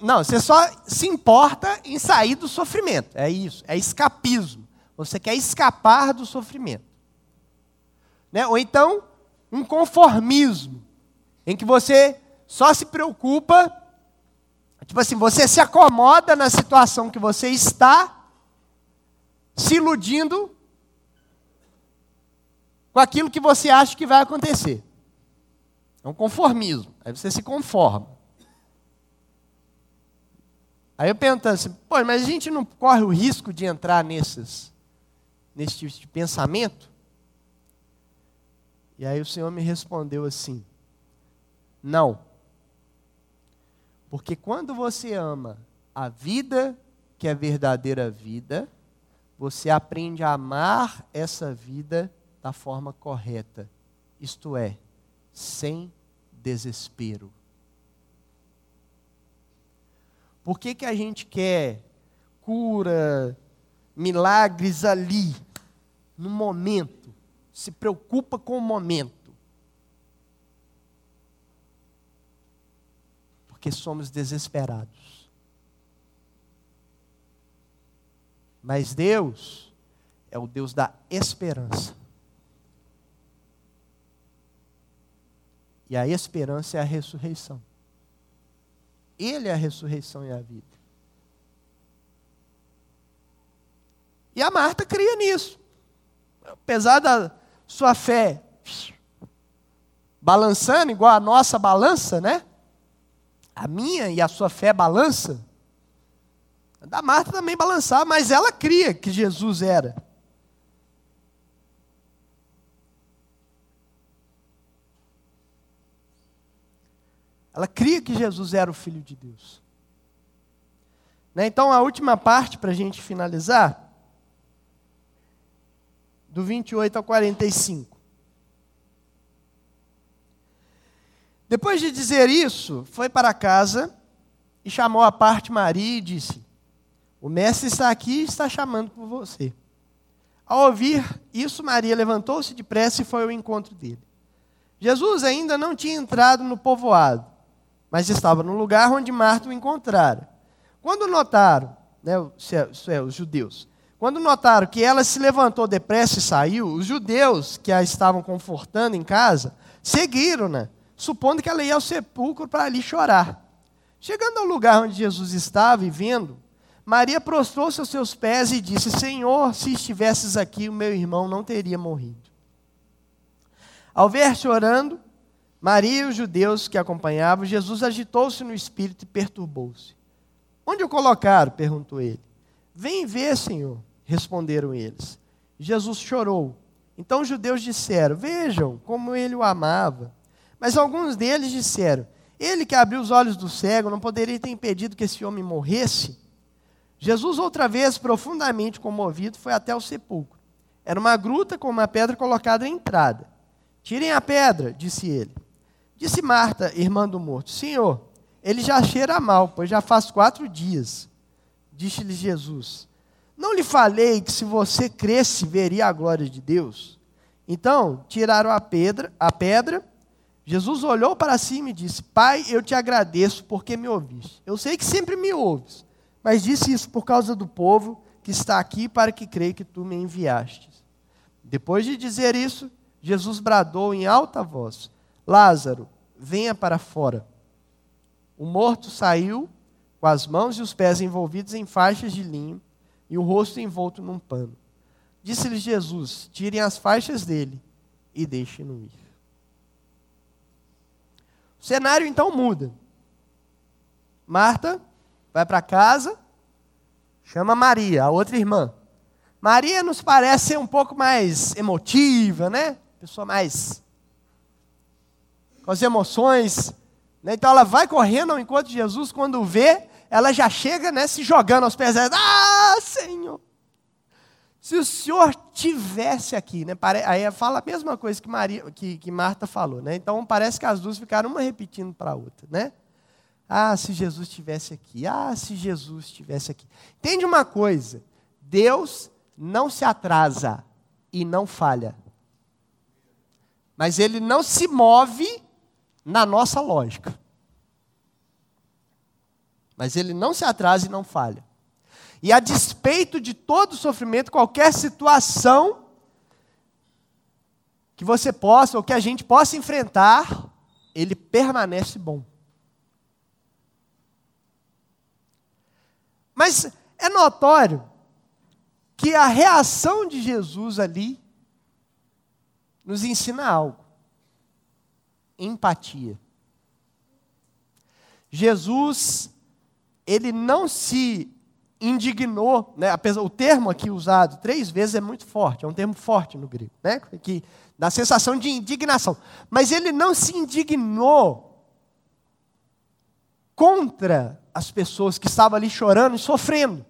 Não, você só se importa em sair do sofrimento. É isso. É escapismo. Você quer escapar do sofrimento. Né? Ou então, um conformismo em que você só se preocupa, tipo assim, você se acomoda na situação que você está, se iludindo com aquilo que você acha que vai acontecer. É um conformismo. Aí você se conforma. Aí eu pergunto assim, pô, mas a gente não corre o risco de entrar nesses, nesse tipo de pensamento? E aí o Senhor me respondeu assim: Não. Porque quando você ama a vida, que é verdadeira vida, você aprende a amar essa vida da forma correta, isto é, sem desespero. Por que, que a gente quer cura, milagres ali, no momento? Se preocupa com o momento. Porque somos desesperados. Mas Deus é o Deus da esperança. E a esperança é a ressurreição. Ele é a ressurreição e a vida. E a Marta cria nisso. Apesar da sua fé balançando, igual a nossa balança, né? A minha e a sua fé balança. A da Marta também balançava, mas ela cria que Jesus era. Ela cria que Jesus era o Filho de Deus. Né? Então, a última parte, para a gente finalizar, do 28 ao 45. Depois de dizer isso, foi para casa e chamou a parte Maria e disse: O mestre está aqui e está chamando por você. Ao ouvir isso, Maria levantou-se depressa e foi ao encontro dele. Jesus ainda não tinha entrado no povoado mas estava no lugar onde Marta o encontrara. Quando notaram, né, isso é, os judeus, quando notaram que ela se levantou depressa e saiu, os judeus que a estavam confortando em casa seguiram-na, supondo que ela ia ao sepulcro para ali chorar. Chegando ao lugar onde Jesus estava e vendo, Maria prostrou-se aos seus pés e disse: Senhor, se estivesses aqui, o meu irmão não teria morrido. Ao ver chorando, Maria e os judeus que acompanhavam, Jesus agitou-se no espírito e perturbou-se. Onde o colocaram? perguntou ele. Vem ver, Senhor, responderam eles. Jesus chorou. Então os judeus disseram: Vejam como ele o amava. Mas alguns deles disseram: Ele que abriu os olhos do cego não poderia ter impedido que esse homem morresse? Jesus, outra vez, profundamente comovido, foi até o sepulcro. Era uma gruta com uma pedra colocada à entrada. Tirem a pedra, disse ele. Disse Marta, irmã do morto: Senhor, ele já cheira mal, pois já faz quatro dias. Disse-lhe Jesus: Não lhe falei que se você cresce, veria a glória de Deus? Então, tiraram a pedra, a pedra. Jesus olhou para cima e disse: Pai, eu te agradeço porque me ouviste. Eu sei que sempre me ouves, mas disse isso por causa do povo que está aqui para que creia que tu me enviaste. Depois de dizer isso, Jesus bradou em alta voz: Lázaro, venha para fora. O morto saiu com as mãos e os pés envolvidos em faixas de linho e o rosto envolto num pano. Disse-lhe Jesus: Tirem as faixas dele e deixem-no ir. O cenário então muda. Marta vai para casa, chama Maria, a outra irmã. Maria nos parece ser um pouco mais emotiva, né? Pessoa mais com as emoções. Né? Então ela vai correndo ao encontro de Jesus, quando vê, ela já chega né, se jogando aos pés. Ah! Se o Senhor tivesse aqui, né? Aí fala a mesma coisa que, Maria, que, que Marta falou, né? Então parece que as duas ficaram uma repetindo para a outra, né? Ah, se Jesus estivesse aqui. Ah, se Jesus estivesse aqui. Entende uma coisa? Deus não se atrasa e não falha. Mas ele não se move na nossa lógica. Mas ele não se atrasa e não falha. E a despeito de todo sofrimento, qualquer situação que você possa ou que a gente possa enfrentar, ele permanece bom. Mas é notório que a reação de Jesus ali nos ensina algo empatia. Jesus, ele não se indignou, né? o termo aqui usado três vezes é muito forte, é um termo forte no grego, né? que dá a sensação de indignação. Mas ele não se indignou contra as pessoas que estavam ali chorando e sofrendo.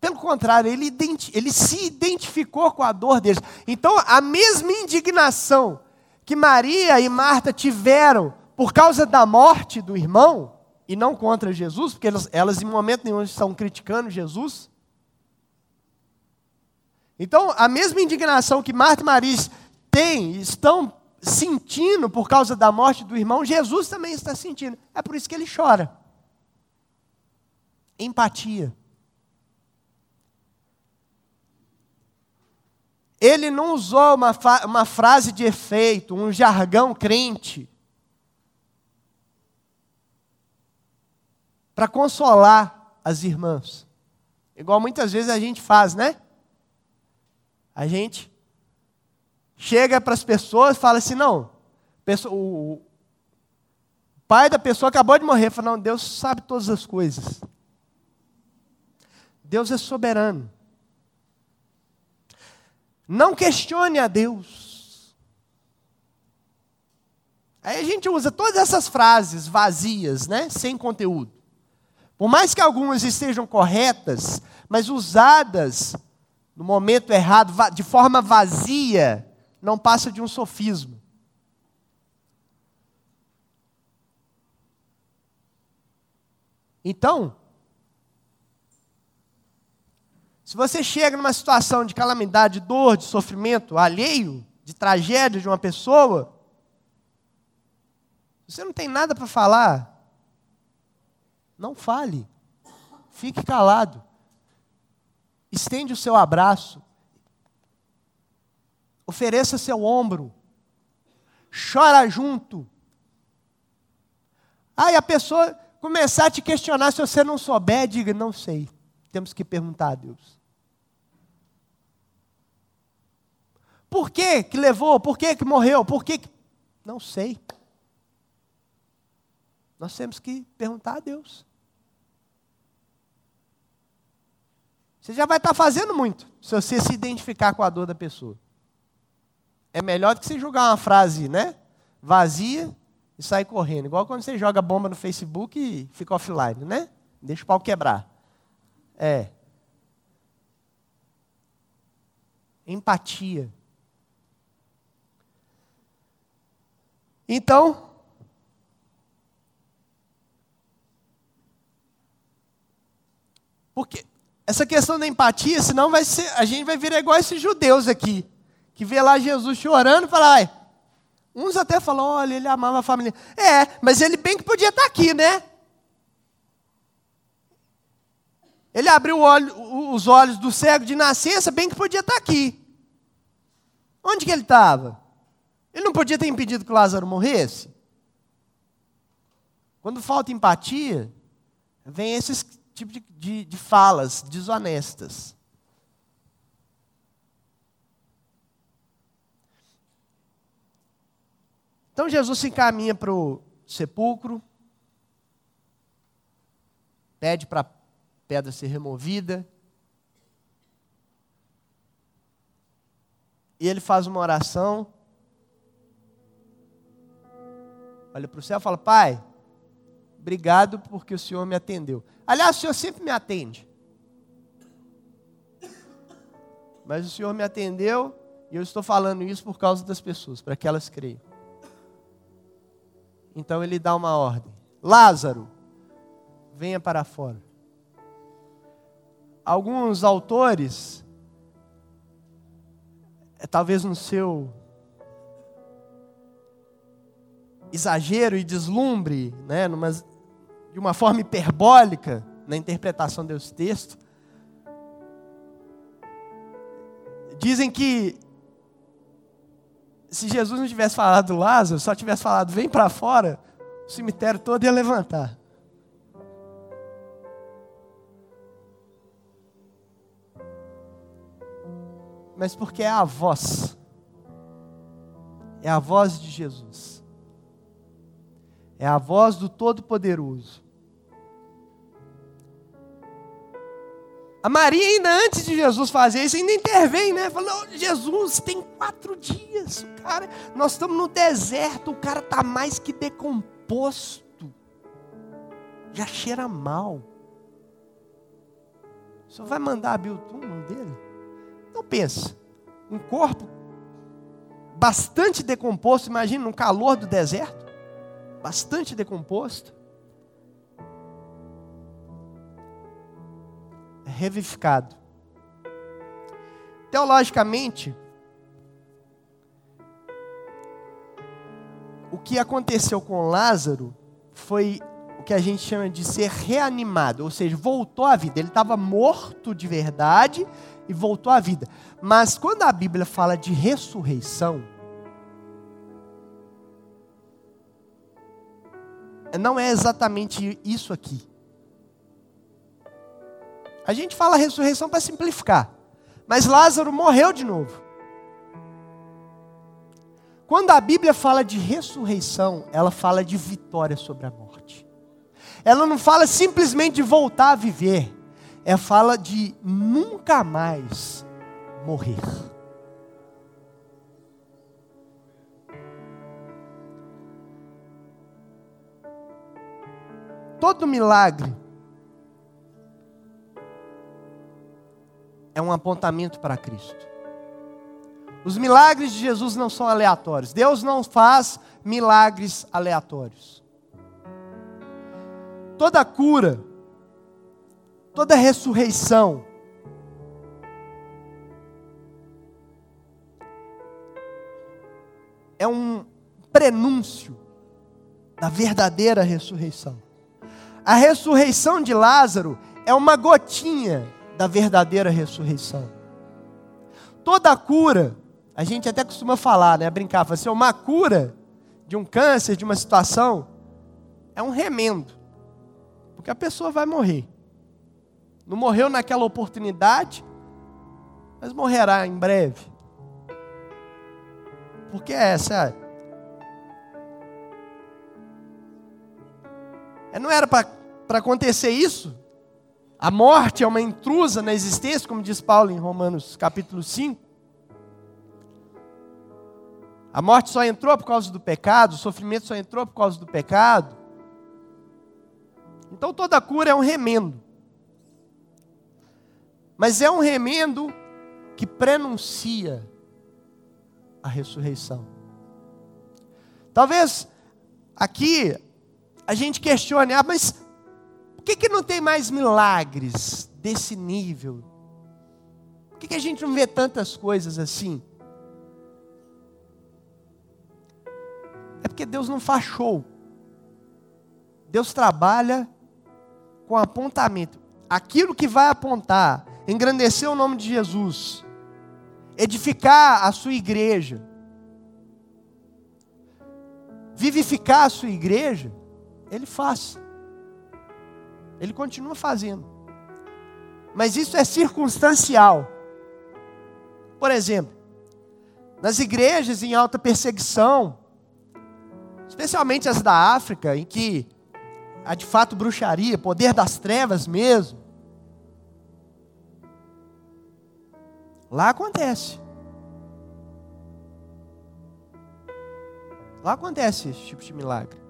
Pelo contrário, ele, ele, se identificou com a dor deles. Então, a mesma indignação que Maria e Marta tiveram por causa da morte do irmão, e não contra Jesus, porque elas, elas em momento nenhum estão criticando Jesus. Então, a mesma indignação que Marta e Maria têm, estão sentindo por causa da morte do irmão, Jesus também está sentindo. É por isso que ele chora. Empatia. Ele não usou uma, uma frase de efeito, um jargão crente. Para consolar as irmãs. Igual muitas vezes a gente faz, né? A gente chega para as pessoas e fala assim: não, o pai da pessoa acabou de morrer. Fala, não, Deus sabe todas as coisas. Deus é soberano. Não questione a Deus. Aí a gente usa todas essas frases vazias, né? Sem conteúdo. Por mais que algumas estejam corretas, mas usadas no momento errado, de forma vazia, não passa de um sofismo. Então, se você chega numa situação de calamidade, de dor, de sofrimento alheio, de tragédia de uma pessoa, você não tem nada para falar, não fale. Fique calado. Estende o seu abraço. Ofereça seu ombro. Chora junto. Aí a pessoa começar a te questionar se você não souber, diga: não sei. Temos que perguntar a Deus. Por que que levou? Por que que morreu? Por que, que... Não sei. Nós temos que perguntar a Deus. Você já vai estar fazendo muito se você se identificar com a dor da pessoa. É melhor do que você jogar uma frase, né? Vazia e sair correndo. Igual quando você joga bomba no Facebook e fica offline, né? Deixa o pau quebrar. É. Empatia. Então, porque essa questão da empatia, senão vai ser, a gente vai virar igual esses judeus aqui, que vê lá Jesus chorando e fala, uns até falam, olha, ele amava a família. É, mas ele bem que podia estar aqui, né? Ele abriu olho, os olhos do cego de nascença, bem que podia estar aqui. Onde que ele estava? Ele não podia ter impedido que Lázaro morresse? Quando falta empatia, vem esses tipo de, de, de falas desonestas. Então Jesus se encaminha para o sepulcro, pede para a pedra ser removida, e ele faz uma oração, olha para o céu e fala: Pai, obrigado porque o Senhor me atendeu. Aliás, o Senhor sempre me atende. Mas o Senhor me atendeu e eu estou falando isso por causa das pessoas, para que elas creiam. Então ele dá uma ordem: Lázaro, venha para fora. Alguns autores, é, talvez no seu exagero e deslumbre, né, numa, de uma forma hiperbólica na interpretação desse texto, dizem que se Jesus não tivesse falado Lázaro, só tivesse falado vem para fora, o cemitério todo ia levantar. Mas porque é a voz, é a voz de Jesus. É a voz do Todo-Poderoso. A Maria, ainda antes de Jesus fazer isso, ainda intervém, né? Falou, Jesus, tem quatro dias, cara. Nós estamos no deserto, o cara está mais que decomposto. Já cheira mal. O senhor vai mandar abrir o túmulo dele? Então pensa, um corpo bastante decomposto, imagina no calor do deserto, bastante decomposto. revivificado. Teologicamente, o que aconteceu com Lázaro foi o que a gente chama de ser reanimado, ou seja, voltou à vida. Ele estava morto de verdade e voltou à vida. Mas quando a Bíblia fala de ressurreição, não é exatamente isso aqui. A gente fala ressurreição para simplificar. Mas Lázaro morreu de novo. Quando a Bíblia fala de ressurreição, ela fala de vitória sobre a morte. Ela não fala simplesmente de voltar a viver. Ela fala de nunca mais morrer. Todo milagre é um apontamento para Cristo. Os milagres de Jesus não são aleatórios. Deus não faz milagres aleatórios. Toda cura, toda ressurreição, é um prenúncio da verdadeira ressurreição. A ressurreição de Lázaro é uma gotinha da verdadeira ressurreição. Toda cura, a gente até costuma falar, né, brincar, falar assim, uma cura de um câncer, de uma situação, é um remendo. Porque a pessoa vai morrer. Não morreu naquela oportunidade, mas morrerá em breve. Porque é essa. É, não era para acontecer isso? A morte é uma intrusa na existência, como diz Paulo em Romanos capítulo 5. A morte só entrou por causa do pecado, o sofrimento só entrou por causa do pecado. Então toda cura é um remendo. Mas é um remendo que prenuncia a ressurreição. Talvez aqui a gente questione, ah, mas por que, que não tem mais milagres desse nível? Por que, que a gente não vê tantas coisas assim? É porque Deus não faz show. Deus trabalha com apontamento. Aquilo que vai apontar, engrandecer o nome de Jesus, edificar a sua igreja, vivificar a sua igreja, Ele faz. Ele continua fazendo. Mas isso é circunstancial. Por exemplo, nas igrejas em alta perseguição, especialmente as da África, em que há de fato bruxaria, poder das trevas mesmo. Lá acontece. Lá acontece esse tipo de milagre.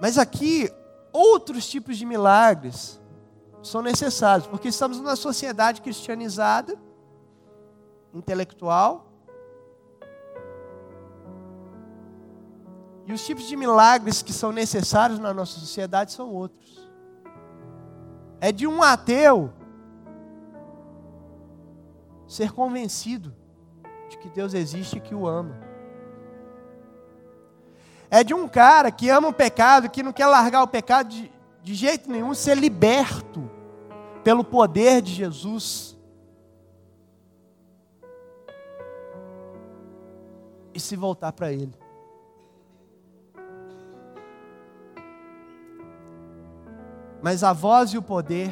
Mas aqui outros tipos de milagres são necessários, porque estamos numa sociedade cristianizada, intelectual. E os tipos de milagres que são necessários na nossa sociedade são outros. É de um ateu ser convencido de que Deus existe e que o ama é de um cara que ama o pecado, que não quer largar o pecado de, de jeito nenhum, ser liberto pelo poder de Jesus. E se voltar para Ele. Mas a voz e o poder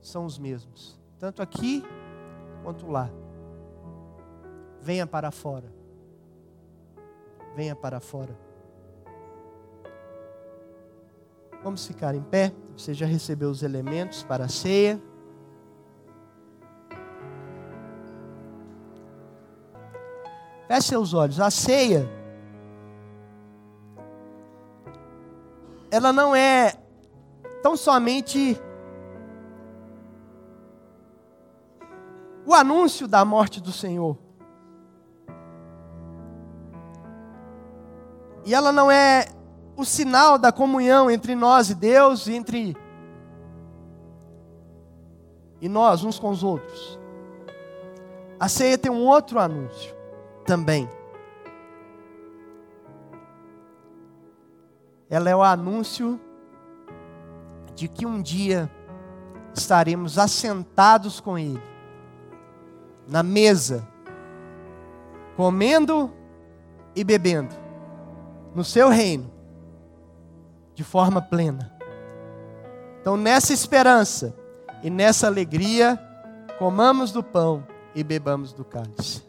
são os mesmos, tanto aqui quanto lá. Venha para fora venha para fora. Vamos ficar em pé. Você já recebeu os elementos para a ceia. Feche seus olhos. A ceia, ela não é tão somente o anúncio da morte do Senhor. E ela não é o sinal da comunhão entre nós e Deus, entre e nós uns com os outros. A ceia tem um outro anúncio também. Ela é o anúncio de que um dia estaremos assentados com Ele, na mesa, comendo e bebendo, no Seu reino, de forma plena. Então, nessa esperança e nessa alegria, comamos do pão e bebamos do cálice.